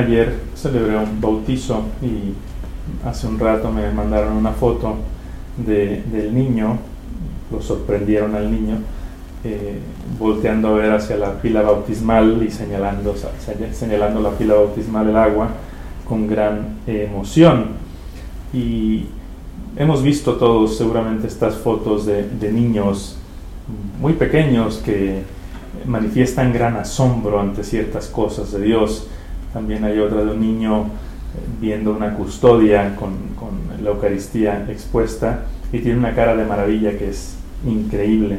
ayer celebré un bautizo y hace un rato me mandaron una foto de, del niño, lo sorprendieron al niño, eh, volteando a ver hacia la pila bautismal y señalando, señalando la pila bautismal el agua con gran emoción. Y hemos visto todos seguramente estas fotos de niños muy pequeños que manifiestan gran asombro ante ciertas cosas de Dios. También hay otra de un niño viendo una custodia con, con, la Eucaristía expuesta y tiene una cara de maravilla que es increíble.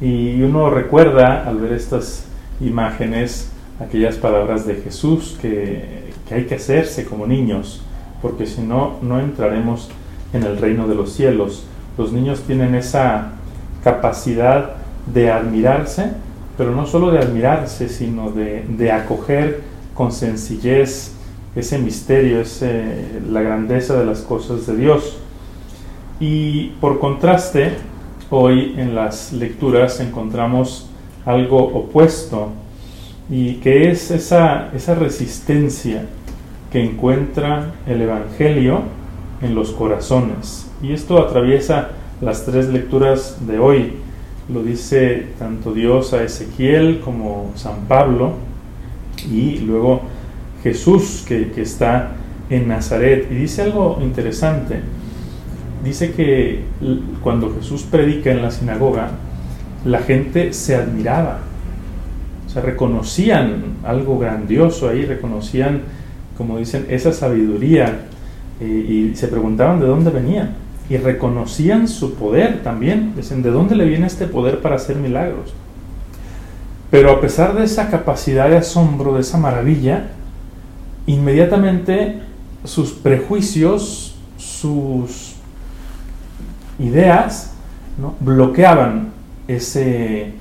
Y uno recuerda al ver estas imágenes aquellas palabras de Jesús que, que hay que hacerse como niños, porque si no, no entraremos en el reino de los cielos. Los niños tienen esa capacidad de admirarse, pero no solo de admirarse, sino de, de acoger con sencillez ese misterio, ese, la grandeza de las cosas de Dios. Y por contraste, hoy en las lecturas encontramos algo opuesto, y que es esa, esa resistencia que encuentra el Evangelio en los corazones. Y esto atraviesa las tres lecturas de hoy. Lo dice tanto Dios a Ezequiel como San Pablo y luego Jesús que, que está en Nazaret. Y dice algo interesante. Dice que cuando Jesús predica en la sinagoga, la gente se admiraba. O sea, reconocían algo grandioso ahí, reconocían, como dicen, esa sabiduría y se preguntaban de dónde venía y reconocían su poder también. Dicen, ¿de dónde le viene este poder para hacer milagros? Pero a pesar de esa capacidad de asombro, de esa maravilla, inmediatamente sus prejuicios, sus ideas, ¿no? bloqueaban ese,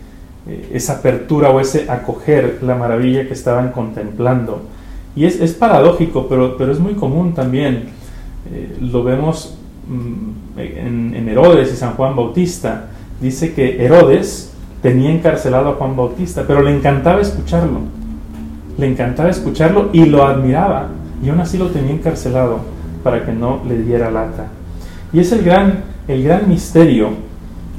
eh, esa apertura o ese acoger la maravilla que estaban contemplando. Y es, es paradójico, pero, pero es muy común también eh, lo vemos mm, en, Herodes y San Juan Bautista. Dice que Herodes tenía encarcelado a Juan Bautista, pero le encantaba escucharlo. Le encantaba escucharlo y lo admiraba. Y aún así lo tenía encarcelado para que no le diera lata. Y es el gran, el gran misterio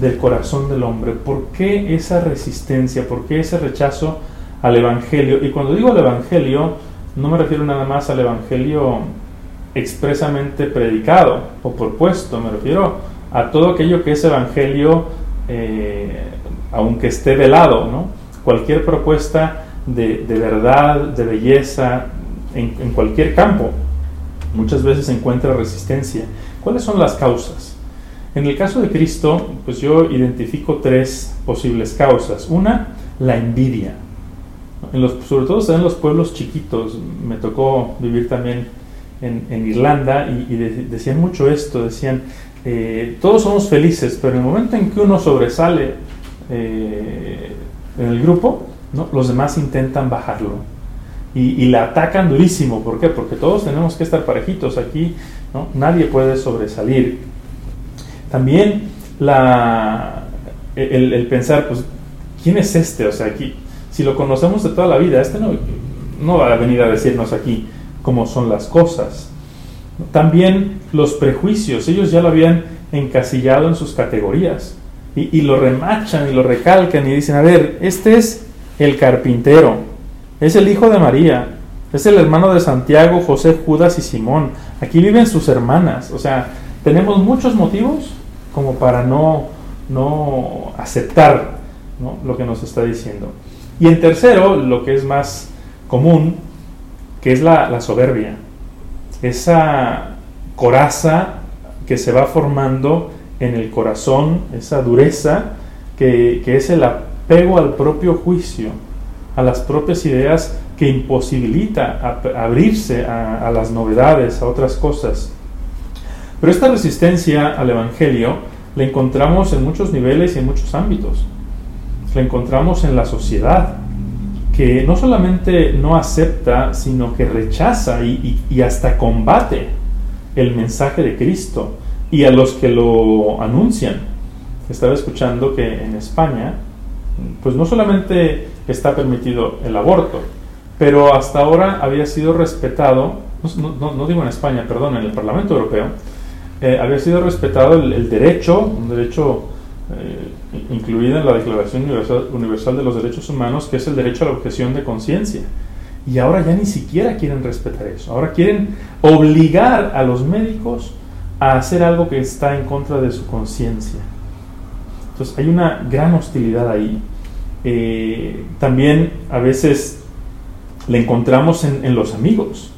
del corazón del hombre. ¿Por qué esa resistencia? ¿Por qué ese rechazo al Evangelio? Y cuando digo al Evangelio, no me refiero nada más al Evangelio expresamente predicado o propuesto, me refiero a todo aquello que es evangelio, eh, aunque esté velado, ¿no? cualquier propuesta de, verdad, de belleza, en, cualquier campo, muchas veces encuentra resistencia. ¿Cuáles son las causas? En el caso de Cristo, pues yo identifico tres posibles causas. Una, la envidia. Sobre todo en los pueblos chiquitos, me tocó vivir también en, Irlanda y, decían mucho esto, decían, eh, todos somos felices, pero en el momento en que uno sobresale eh, en el grupo, los demás intentan bajarlo. Y, la atacan durísimo. ¿Por qué? Porque todos tenemos que estar parejitos aquí. Nadie puede sobresalir. También el, pensar, pues, ¿quién es este? O sea, aquí, si lo conocemos de toda la vida, este no va a venir a decirnos aquí, cómo son las cosas. También los prejuicios, ellos ya lo habían encasillado en sus categorías y, lo remachan y lo recalcan y dicen, a ver, este es el carpintero, es el hijo de María, es el hermano de Santiago, José, Judas y Simón. Aquí viven sus hermanas. O sea, tenemos muchos motivos como para no, no aceptar lo que nos está diciendo. Y en tercero, lo que es más común, que es la, soberbia, esa coraza que se va formando en el corazón, esa dureza que, es el apego al propio juicio, a las propias ideas que imposibilita abrirse a, las novedades, a otras cosas. Pero esta resistencia al Evangelio la encontramos en muchos niveles y en muchos ámbitos. La encontramos en la sociedad, que no solamente no acepta, sino que rechaza y, hasta combate el mensaje de Cristo y a los que lo anuncian. Estaba escuchando que en España, pues no solamente está permitido el aborto, pero hasta ahora había sido respetado, no, digo en España, perdón, en el Parlamento Europeo, eh, había sido respetado el, derecho, un derecho eh, incluido en la Declaración Universal, de los Derechos Humanos, que es el derecho a la objeción de conciencia. Y ahora ya ni siquiera quieren respetar eso. Ahora quieren obligar a los médicos a hacer algo que está en contra de su conciencia. Entonces hay una gran hostilidad ahí. Eh, también a veces le encontramos en, los amigos,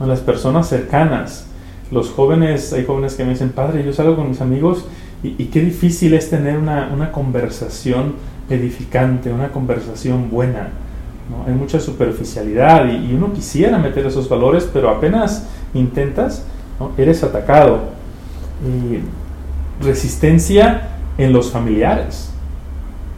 en las personas cercanas. Los jóvenes, hay jóvenes que me dicen, padre, yo salgo con mis amigos y, qué difícil es tener una, conversación edificante, una conversación buena. Hay mucha superficialidad y, uno quisiera meter esos valores, pero apenas intentas, eres atacado. Y resistencia en los familiares.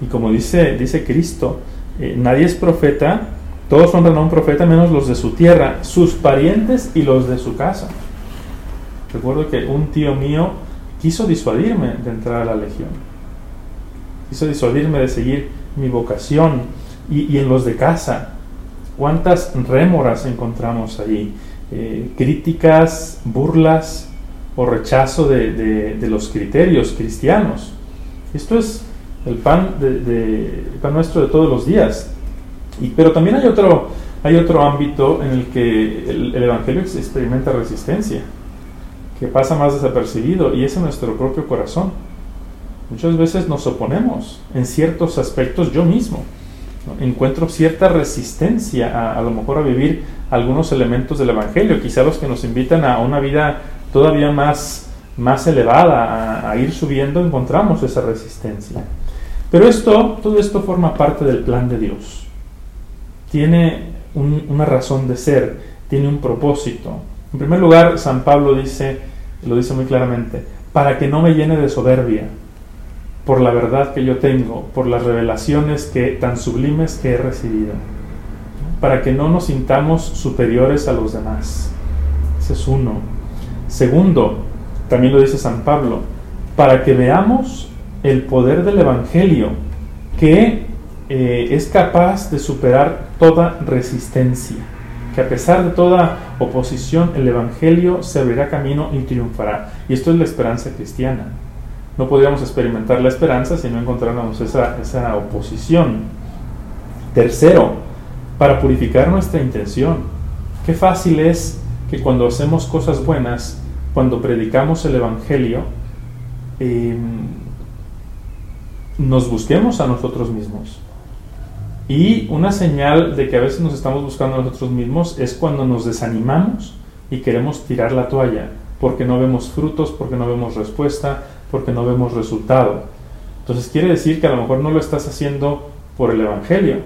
Y como dice, dice Cristo, eh, nadie es profeta, todos honran a un profeta menos los de su tierra, sus parientes y los de su casa. Recuerdo que un tío mío quiso disuadirme de entrar a la legión. Quiso disuadirme de seguir mi vocación y, en los de casa. ¿Cuántas rémoras encontramos allí? Eh, críticas, burlas o rechazo de, los criterios cristianos. Esto es el pan, de, pan nuestro de todos los días. Y, pero también hay otro, hay otro ámbito en el que el, el Evangelio experimenta resistencia que pasa más desapercibido y es en nuestro propio corazón. Muchas veces nos oponemos en ciertos aspectos yo mismo. Encuentro cierta resistencia a, a lo mejor a vivir algunos elementos del Evangelio, quizá los que nos invitan a una vida todavía más, más elevada, a, ir subiendo, encontramos esa resistencia. Pero esto, todo esto forma parte del plan de Dios. Tiene una razón de ser, tiene un propósito. En primer lugar, San Pablo dice, lo dice muy claramente, para que no me llene de soberbia por la verdad que yo tengo, por las revelaciones que tan sublimes que he recibido, para que no nos sintamos superiores a los demás. Ese es uno. Segundo, también lo dice San Pablo, para que veamos el poder del Evangelio, que eh, es capaz de superar toda resistencia que a pesar de toda oposición, el Evangelio se abrirá camino y triunfará. Y esto es la esperanza cristiana. No podríamos experimentar la esperanza si no encontráramos esa, esa oposición. Tercero, para purificar nuestra intención. Qué fácil es que cuando hacemos cosas buenas, cuando predicamos el Evangelio, em, nos busquemos a nosotros mismos y una señal de que a veces nos estamos buscando a nosotros mismos es cuando nos desanimamos y queremos tirar la toalla, porque no vemos frutos, porque no vemos respuesta, porque no vemos resultado. Entonces quiere decir que a lo mejor no lo estás haciendo por el Evangelio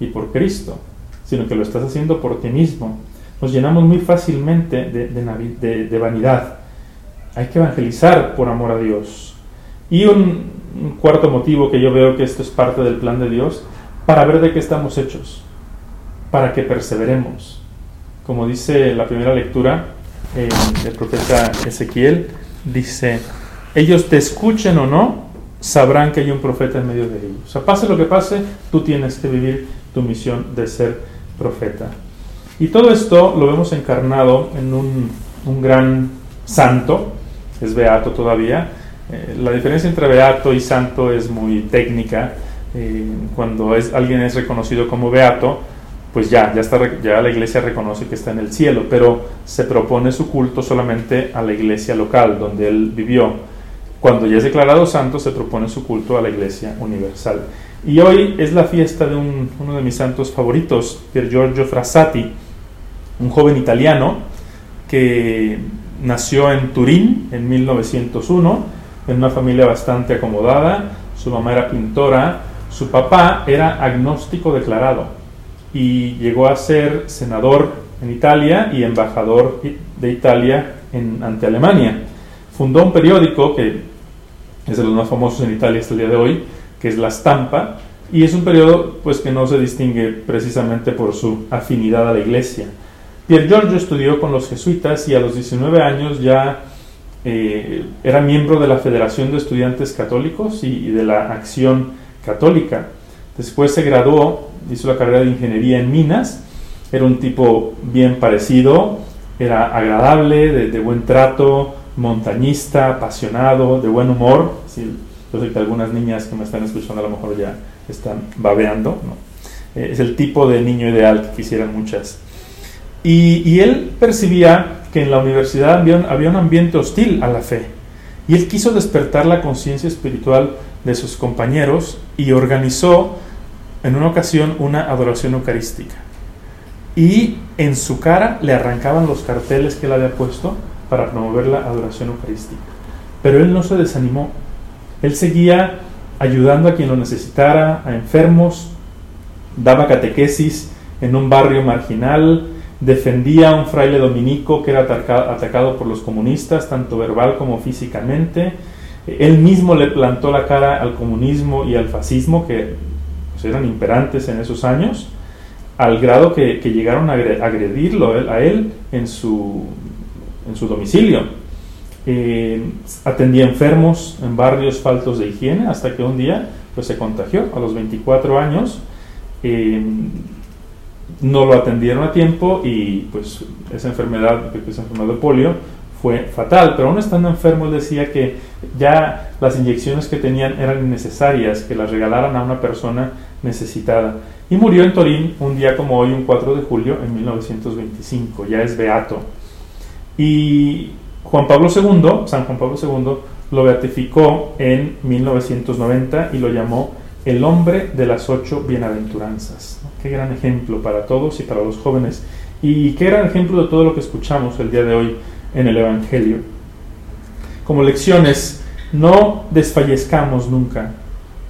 y por Cristo, sino que lo estás haciendo por ti mismo. Nos llenamos muy fácilmente de, vanidad. Hay que evangelizar por amor a Dios. Y un cuarto motivo que yo veo que esto es parte del plan de Dios para ver de qué estamos hechos, para que perseveremos. Como dice la primera lectura eh, del profeta Ezequiel, dice, ellos te escuchen o no, sabrán que hay un profeta en medio de ellos. O sea, pase lo que pase, tú tienes que vivir tu misión de ser profeta. Y todo esto lo vemos encarnado en un, gran santo, es beato todavía. Eh, la diferencia entre beato y santo es muy técnica, eh, cuando es, alguien es reconocido como beato, pues ya, ya, está, ya la iglesia reconoce que está en el cielo, pero se propone su culto solamente a la iglesia local donde él vivió. Cuando ya es declarado santo, se propone su culto a la iglesia universal. Y hoy es la fiesta de uno de mis santos favoritos, Pier Giorgio Frassati, un joven italiano que nació en Turín en 1901, en una familia bastante acomodada. Su mamá era pintora, su papá era agnóstico declarado y llegó a ser senador en Italia y embajador de Italia ante Alemania. Fundó un periódico que es de los más famosos en Italia hasta el día de hoy, que es La Stampa, y es un periodo pues, que no se distingue precisamente por su afinidad a la iglesia. Pier Giorgio estudió con los jesuitas y a los 19 años ya eh, era miembro de la Federación de Estudiantes Católicos y, de la Acción católica. Después se graduó, hizo la carrera de ingeniería en minas era un tipo bien parecido, era agradable, de, buen trato, montañista, apasionado, de buen humor. Sé que algunas niñas que me están escuchando a lo mejor ya están babeando. Eh, es el tipo de niño ideal que quisieran muchas. Y, él percibía que en la universidad había un ambiente hostil a la fe. Y él quiso despertar la conciencia espiritual de sus compañeros y organizó en una ocasión una adoración eucarística y en su cara le arrancaban los carteles que él había puesto para promover la adoración eucarística. Pero él no se desanimó. Él seguía ayudando a quien lo necesitara, a enfermos, daba catequesis en un barrio marginal, defendía a un fraile dominico que era atacado por los comunistas, tanto verbal como físicamente. Él mismo le plantó la cara al comunismo y al fascismo, que pues, eran imperantes en esos años al grado que, llegaron a agredirlo a él en su, en su domicilio. Eh, atendía enfermos en barrios faltos de higiene hasta que un día pues, se contagió a los 24 años. Eh, no lo atendieron a tiempo y pues esa enfermedad, esa enfermedad de polio fue fatal, pero aún estando enfermo él decía que ya las inyecciones que tenían eran innecesarias, que las regalaran a una persona necesitada. Y murió en Torín un día como hoy, un 4 de julio, en 1925, ya es beato. Y Juan Pablo II, San Juan Pablo II, lo beatificó en 1990 y lo llamó el hombre de las ocho bienaventuranzas. Qué gran ejemplo para todos y para los jóvenes. Y qué gran ejemplo de todo lo que escuchamos el día de hoy en el Evangelio. Como lecciones, no desfallezcamos nunca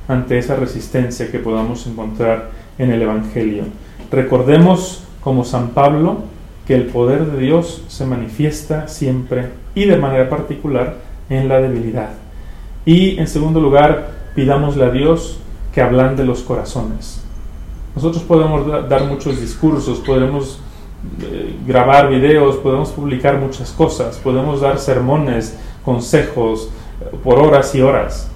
ante esa resistencia que podamos encontrar en el Evangelio. Recordemos, como San Pablo, que el poder de Dios se manifiesta siempre y de manera particular en la debilidad. Y en segundo lugar, pidámosle a Dios que hablan de los corazones. Nosotros podemos dar muchos discursos, podemos eh, grabar videos, podemos publicar muchas cosas, podemos dar sermones, consejos eh, por horas y horas.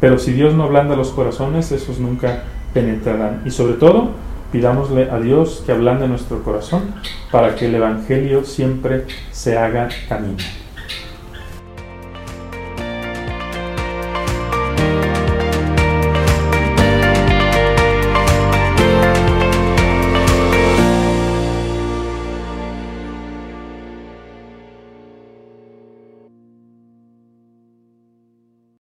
Pero si Dios no ablanda los corazones, esos nunca penetrarán. Y sobre todo, pidámosle a Dios que ablande nuestro corazón para que el Evangelio siempre se haga camino.